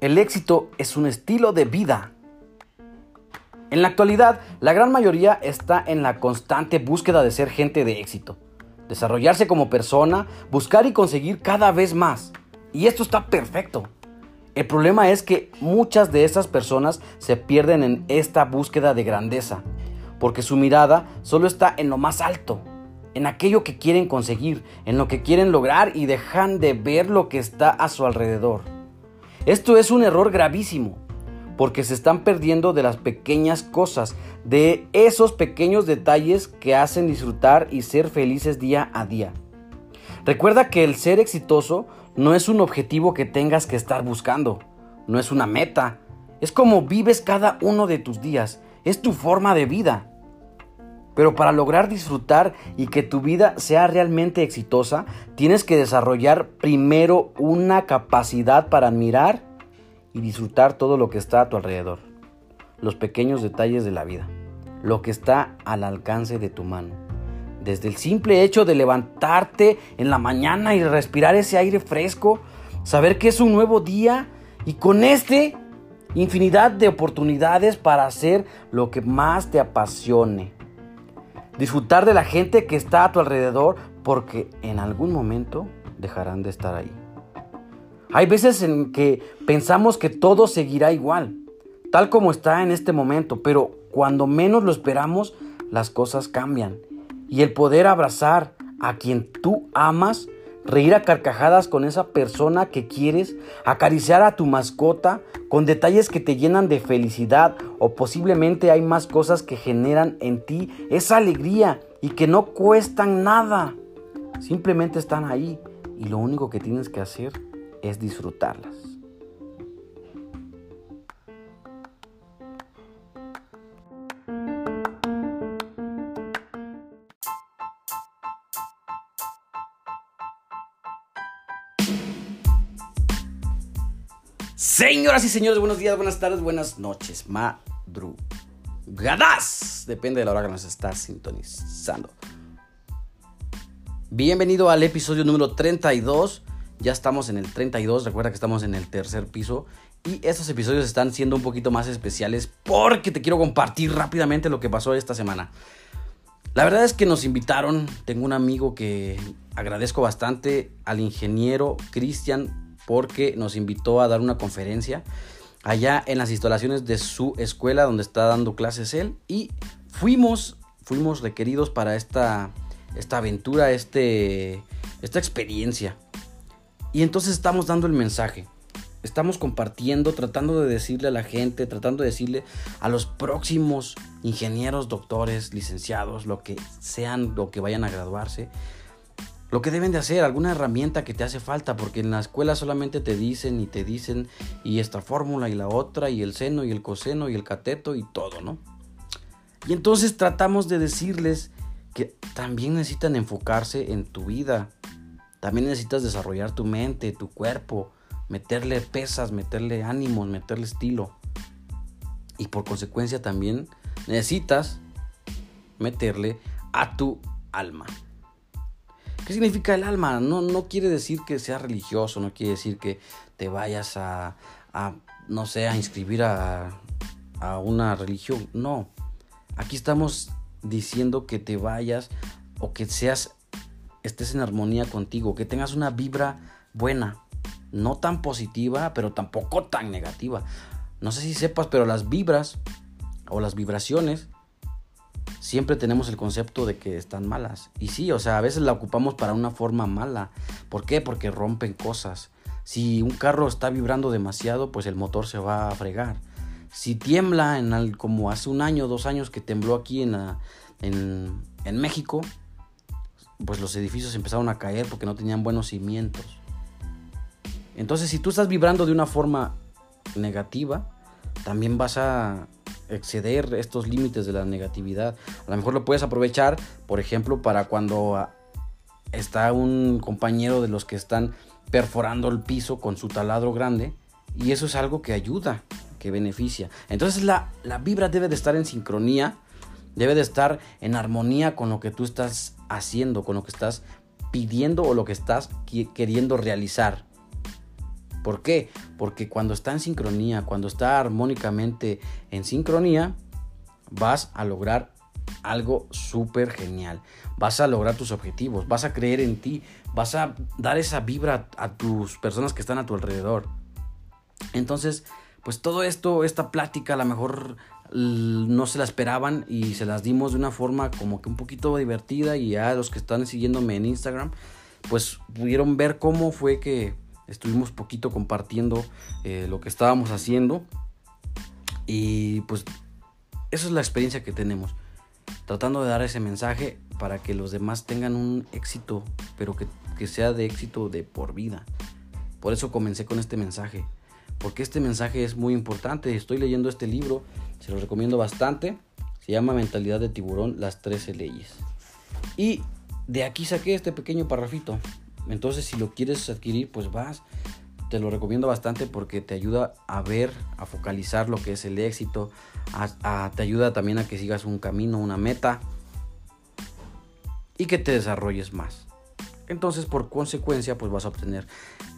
El éxito es un estilo de vida. En la actualidad, la gran mayoría está en la constante búsqueda de ser gente de éxito, desarrollarse como persona, buscar y conseguir cada vez más. Y esto está perfecto. El problema es que muchas de esas personas se pierden en esta búsqueda de grandeza, porque su mirada solo está en lo más alto, en aquello que quieren conseguir, en lo que quieren lograr y dejan de ver lo que está a su alrededor. Esto es un error gravísimo, porque se están perdiendo de las pequeñas cosas, de esos pequeños detalles que hacen disfrutar y ser felices día a día. Recuerda que el ser exitoso no es un objetivo que tengas que estar buscando, no es una meta, es como vives cada uno de tus días, es tu forma de vida. Pero para lograr disfrutar y que tu vida sea realmente exitosa, tienes que desarrollar primero una capacidad para admirar y disfrutar todo lo que está a tu alrededor. Los pequeños detalles de la vida. Lo que está al alcance de tu mano. Desde el simple hecho de levantarte en la mañana y respirar ese aire fresco, saber que es un nuevo día y con este infinidad de oportunidades para hacer lo que más te apasione disfrutar de la gente que está a tu alrededor porque en algún momento dejarán de estar ahí. Hay veces en que pensamos que todo seguirá igual, tal como está en este momento, pero cuando menos lo esperamos, las cosas cambian. Y el poder abrazar a quien tú amas reír a carcajadas con esa persona que quieres, acariciar a tu mascota con detalles que te llenan de felicidad o posiblemente hay más cosas que generan en ti esa alegría y que no cuestan nada. Simplemente están ahí y lo único que tienes que hacer es disfrutarlas. Señoras y señores, buenos días, buenas tardes, buenas noches, madrugadas. Depende de la hora que nos estás sintonizando. Bienvenido al episodio número 32. Ya estamos en el 32, recuerda que estamos en el tercer piso. Y estos episodios están siendo un poquito más especiales porque te quiero compartir rápidamente lo que pasó esta semana. La verdad es que nos invitaron, tengo un amigo que agradezco bastante, al ingeniero Cristian porque nos invitó a dar una conferencia allá en las instalaciones de su escuela donde está dando clases él y fuimos, fuimos requeridos para esta, esta aventura, este, esta experiencia. Y entonces estamos dando el mensaje. Estamos compartiendo, tratando de decirle a la gente, tratando de decirle a los próximos ingenieros, doctores, licenciados, lo que sean, lo que vayan a graduarse, lo que deben de hacer, alguna herramienta que te hace falta, porque en la escuela solamente te dicen y te dicen y esta fórmula y la otra y el seno y el coseno y el cateto y todo, ¿no? Y entonces tratamos de decirles que también necesitan enfocarse en tu vida, también necesitas desarrollar tu mente, tu cuerpo, meterle pesas, meterle ánimos, meterle estilo. Y por consecuencia también necesitas meterle a tu alma. ¿Qué significa el alma? No, no quiere decir que seas religioso, no quiere decir que te vayas a, no sé, a inscribir a, a una religión. No. Aquí estamos diciendo que te vayas o que seas, estés en armonía contigo, que tengas una vibra buena, no tan positiva, pero tampoco tan negativa. No sé si sepas, pero las vibras o las vibraciones siempre tenemos el concepto de que están malas. Y sí, o sea, a veces la ocupamos para una forma mala. ¿Por qué? Porque rompen cosas. Si un carro está vibrando demasiado, pues el motor se va a fregar. Si tiembla, en como hace un año, dos años que tembló aquí en, en, en México, pues los edificios empezaron a caer porque no tenían buenos cimientos. Entonces, si tú estás vibrando de una forma negativa, también vas a exceder estos límites de la negatividad. A lo mejor lo puedes aprovechar, por ejemplo, para cuando ah, está un compañero de los que están perforando el piso con su taladro grande y eso es algo que ayuda, que beneficia. Entonces la, la vibra debe de estar en sincronía Debe de estar en armonía con lo que tú estás haciendo, con lo que estás pidiendo o lo que estás queriendo realizar. ¿Por qué? Porque cuando está en sincronía, cuando está armónicamente en sincronía, vas a lograr algo súper genial. Vas a lograr tus objetivos, vas a creer en ti, vas a dar esa vibra a tus personas que están a tu alrededor. Entonces, pues todo esto, esta plática a lo mejor no se la esperaban y se las dimos de una forma como que un poquito divertida y a los que están siguiéndome en Instagram, pues pudieron ver cómo fue que estuvimos poquito compartiendo eh, lo que estábamos haciendo y pues esa es la experiencia que tenemos tratando de dar ese mensaje para que los demás tengan un éxito, pero que, sea de éxito de por vida. Por eso comencé con este mensaje, porque este mensaje es muy importante. Estoy leyendo este libro, se lo recomiendo bastante. Se llama Mentalidad de Tiburón, las 13 leyes. Y de aquí saqué este pequeño parrafito. Entonces, si lo quieres adquirir, pues vas. Te lo recomiendo bastante porque te ayuda a ver, a focalizar lo que es el éxito, te ayuda también a que sigas un camino, una meta y que te desarrolles más. Entonces, por consecuencia, pues vas a obtener.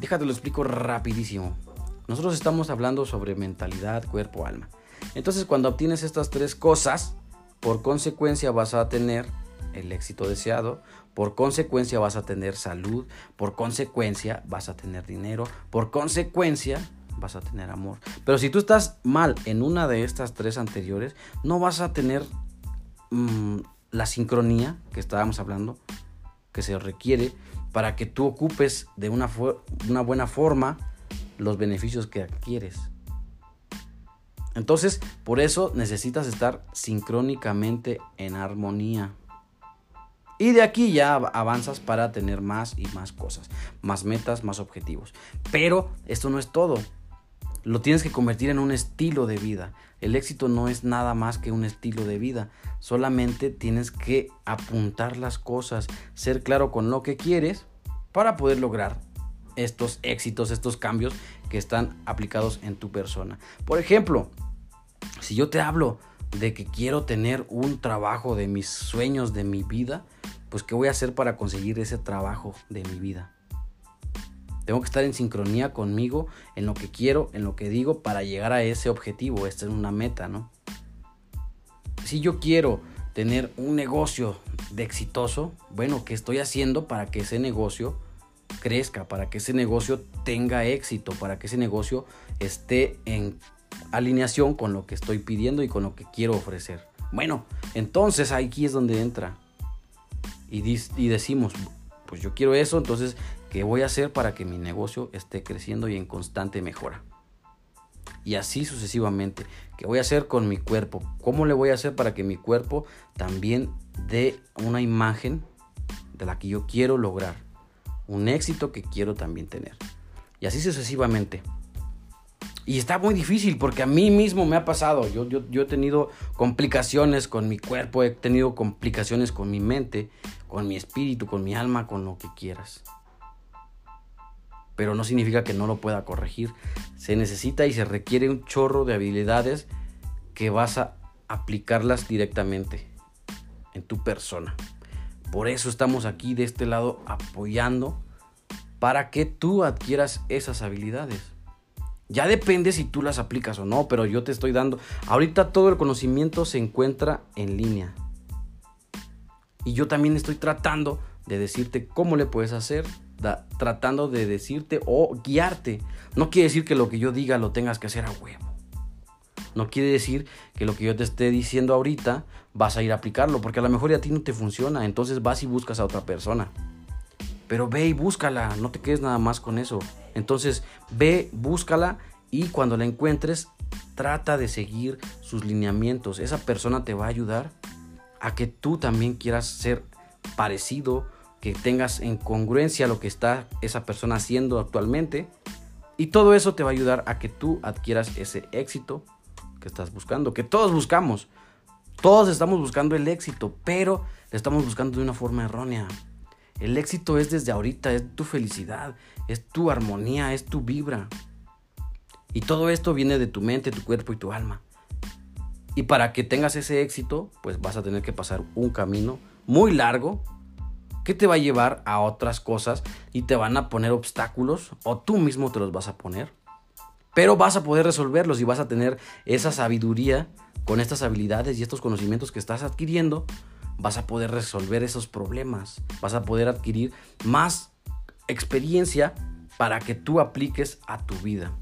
Déjate lo explico rapidísimo. Nosotros estamos hablando sobre mentalidad, cuerpo, alma. Entonces, cuando obtienes estas tres cosas, por consecuencia vas a tener el éxito deseado, por consecuencia vas a tener salud, por consecuencia vas a tener dinero, por consecuencia vas a tener amor. Pero si tú estás mal en una de estas tres anteriores, no vas a tener mm, la sincronía que estábamos hablando, que se requiere para que tú ocupes de una, una buena forma los beneficios que adquieres. Entonces, por eso necesitas estar sincrónicamente en armonía. Y de aquí ya avanzas para tener más y más cosas, más metas, más objetivos. Pero esto no es todo lo tienes que convertir en un estilo de vida. El éxito no es nada más que un estilo de vida. Solamente tienes que apuntar las cosas, ser claro con lo que quieres para poder lograr estos éxitos, estos cambios que están aplicados en tu persona. Por ejemplo, si yo te hablo de que quiero tener un trabajo de mis sueños, de mi vida, pues ¿qué voy a hacer para conseguir ese trabajo de mi vida? Tengo que estar en sincronía conmigo, en lo que quiero, en lo que digo, para llegar a ese objetivo. Esta es una meta, ¿no? Si yo quiero tener un negocio de exitoso, bueno, ¿qué estoy haciendo para que ese negocio crezca, para que ese negocio tenga éxito, para que ese negocio esté en alineación con lo que estoy pidiendo y con lo que quiero ofrecer? Bueno, entonces aquí es donde entra. Y, y decimos, pues yo quiero eso, entonces ¿Qué voy a hacer para que mi negocio esté creciendo y en constante mejora? Y así sucesivamente. ¿Qué voy a hacer con mi cuerpo? ¿Cómo le voy a hacer para que mi cuerpo también dé una imagen de la que yo quiero lograr? Un éxito que quiero también tener. Y así sucesivamente. Y está muy difícil porque a mí mismo me ha pasado. Yo, yo, yo, he tenido complicaciones con mi cuerpo, he tenido complicaciones con mi mente, con mi espíritu, con mi alma, con lo que quieras pero no significa que no lo pueda corregir. Se necesita y se requiere un chorro de habilidades que vas a aplicarlas directamente en tu persona. Por eso estamos aquí de este lado apoyando para que tú adquieras esas habilidades. Ya depende si tú las aplicas o no, pero yo te estoy dando. Ahorita todo el conocimiento se encuentra en línea. Y yo también estoy tratando de decirte cómo le puedes hacer tratando de decirte o guiarte. No quiere decir que lo que yo diga lo tengas que hacer a huevo. No quiere decir que lo que yo te esté diciendo ahorita vas a ir a aplicarlo, porque a lo mejor a ti no te funciona, entonces vas y buscas a otra persona. Pero ve y búscala, no te quedes nada más con eso. Entonces ve, búscala y cuando la encuentres, trata de seguir sus lineamientos. Esa persona te va a ayudar a que tú también quieras ser parecido que tengas en congruencia lo que está esa persona haciendo actualmente. Y todo eso te va a ayudar a que tú adquieras ese éxito que estás buscando, que todos buscamos. Todos estamos buscando el éxito, pero estamos buscando de una forma errónea. El éxito es desde ahorita, es tu felicidad, es tu armonía, es tu vibra. Y todo esto viene de tu mente, tu cuerpo y tu alma. Y para que tengas ese éxito, pues vas a tener que pasar un camino muy largo que te va a llevar a otras cosas y te van a poner obstáculos o tú mismo te los vas a poner. Pero vas a poder resolverlos y vas a tener esa sabiduría con estas habilidades y estos conocimientos que estás adquiriendo. Vas a poder resolver esos problemas. Vas a poder adquirir más experiencia para que tú apliques a tu vida.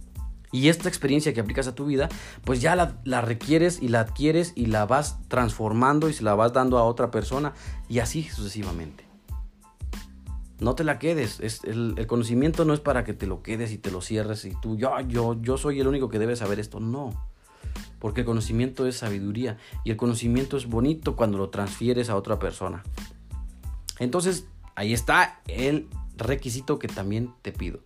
Y esta experiencia que aplicas a tu vida, pues ya la, requieres y la adquieres y la vas transformando y se la vas dando a otra persona y así sucesivamente. No te la quedes. Es, el, conocimiento no es para que te lo quedes y te lo cierres y tú, yo, yo, yo soy el único que debe saber esto. No. Porque el conocimiento es sabiduría y el conocimiento es bonito cuando lo transfieres a otra persona. Entonces, ahí está el requisito que también te pido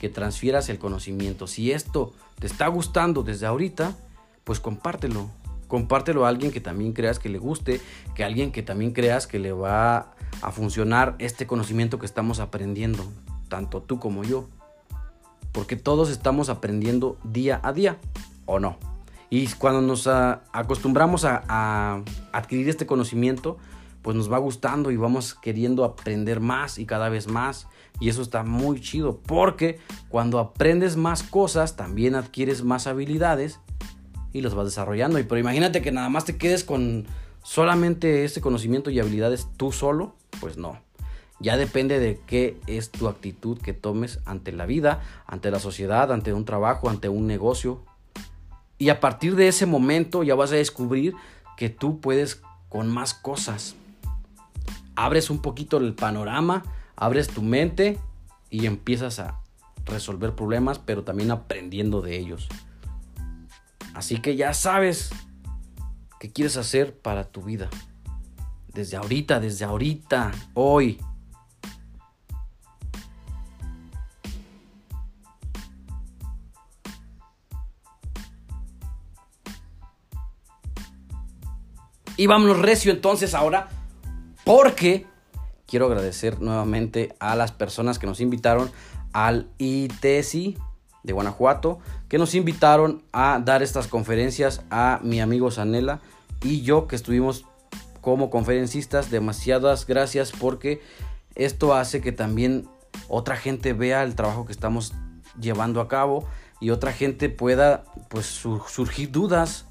que transfieras el conocimiento. Si esto te está gustando desde ahorita, pues compártelo. Compártelo a alguien que también creas que le guste, que alguien que también creas que le va a funcionar este conocimiento que estamos aprendiendo, tanto tú como yo. Porque todos estamos aprendiendo día a día, ¿o no? Y cuando nos acostumbramos a adquirir este conocimiento, pues nos va gustando y vamos queriendo aprender más y cada vez más. Y eso está muy chido porque cuando aprendes más cosas también adquieres más habilidades y los vas desarrollando. Y pero imagínate que nada más te quedes con solamente este conocimiento y habilidades tú solo, pues no. Ya depende de qué es tu actitud que tomes ante la vida, ante la sociedad, ante un trabajo, ante un negocio. Y a partir de ese momento ya vas a descubrir que tú puedes con más cosas abres un poquito el panorama, abres tu mente y empiezas a resolver problemas, pero también aprendiendo de ellos. Así que ya sabes qué quieres hacer para tu vida. Desde ahorita, desde ahorita, hoy. Y vámonos recio entonces ahora porque quiero agradecer nuevamente a las personas que nos invitaron al ITESI de Guanajuato, que nos invitaron a dar estas conferencias a mi amigo Sanela y yo que estuvimos como conferencistas. Demasiadas gracias porque esto hace que también otra gente vea el trabajo que estamos llevando a cabo y otra gente pueda pues surgir dudas,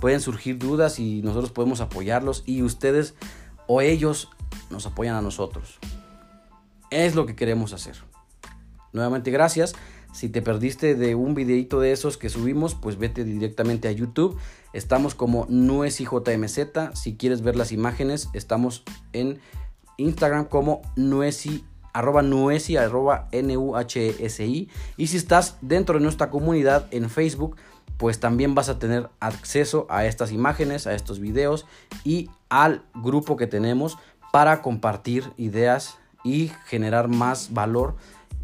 pueden surgir dudas y nosotros podemos apoyarlos y ustedes o ellos nos apoyan a nosotros. Es lo que queremos hacer. Nuevamente gracias. Si te perdiste de un videito de esos que subimos, pues vete directamente a YouTube. Estamos como NuesiJMZ. Si quieres ver las imágenes, estamos en Instagram como Nuesi, arroba Nuesi, arroba N-U-H-E-S-I. Y si estás dentro de nuestra comunidad en Facebook, pues también vas a tener acceso a estas imágenes, a estos videos y al grupo que tenemos para compartir ideas y generar más valor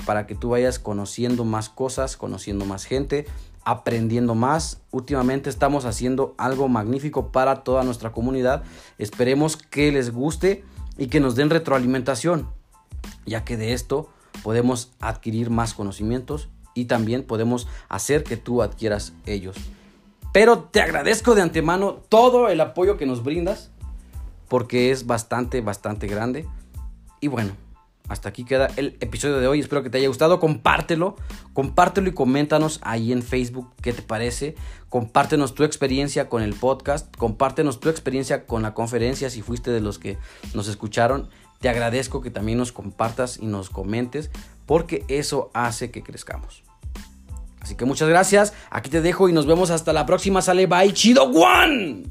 para que tú vayas conociendo más cosas, conociendo más gente, aprendiendo más. Últimamente estamos haciendo algo magnífico para toda nuestra comunidad. Esperemos que les guste y que nos den retroalimentación, ya que de esto podemos adquirir más conocimientos y también podemos hacer que tú adquieras ellos. Pero te agradezco de antemano todo el apoyo que nos brindas porque es bastante, bastante grande. Y bueno, hasta aquí queda el episodio de hoy. Espero que te haya gustado. Compártelo, compártelo y coméntanos ahí en Facebook qué te parece. Compártenos tu experiencia con el podcast. Compártenos tu experiencia con la conferencia si fuiste de los que nos escucharon. Te agradezco que también nos compartas y nos comentes porque eso hace que crezcamos. Así que muchas gracias, aquí te dejo y nos vemos hasta la próxima. Sale, bye, chido, one.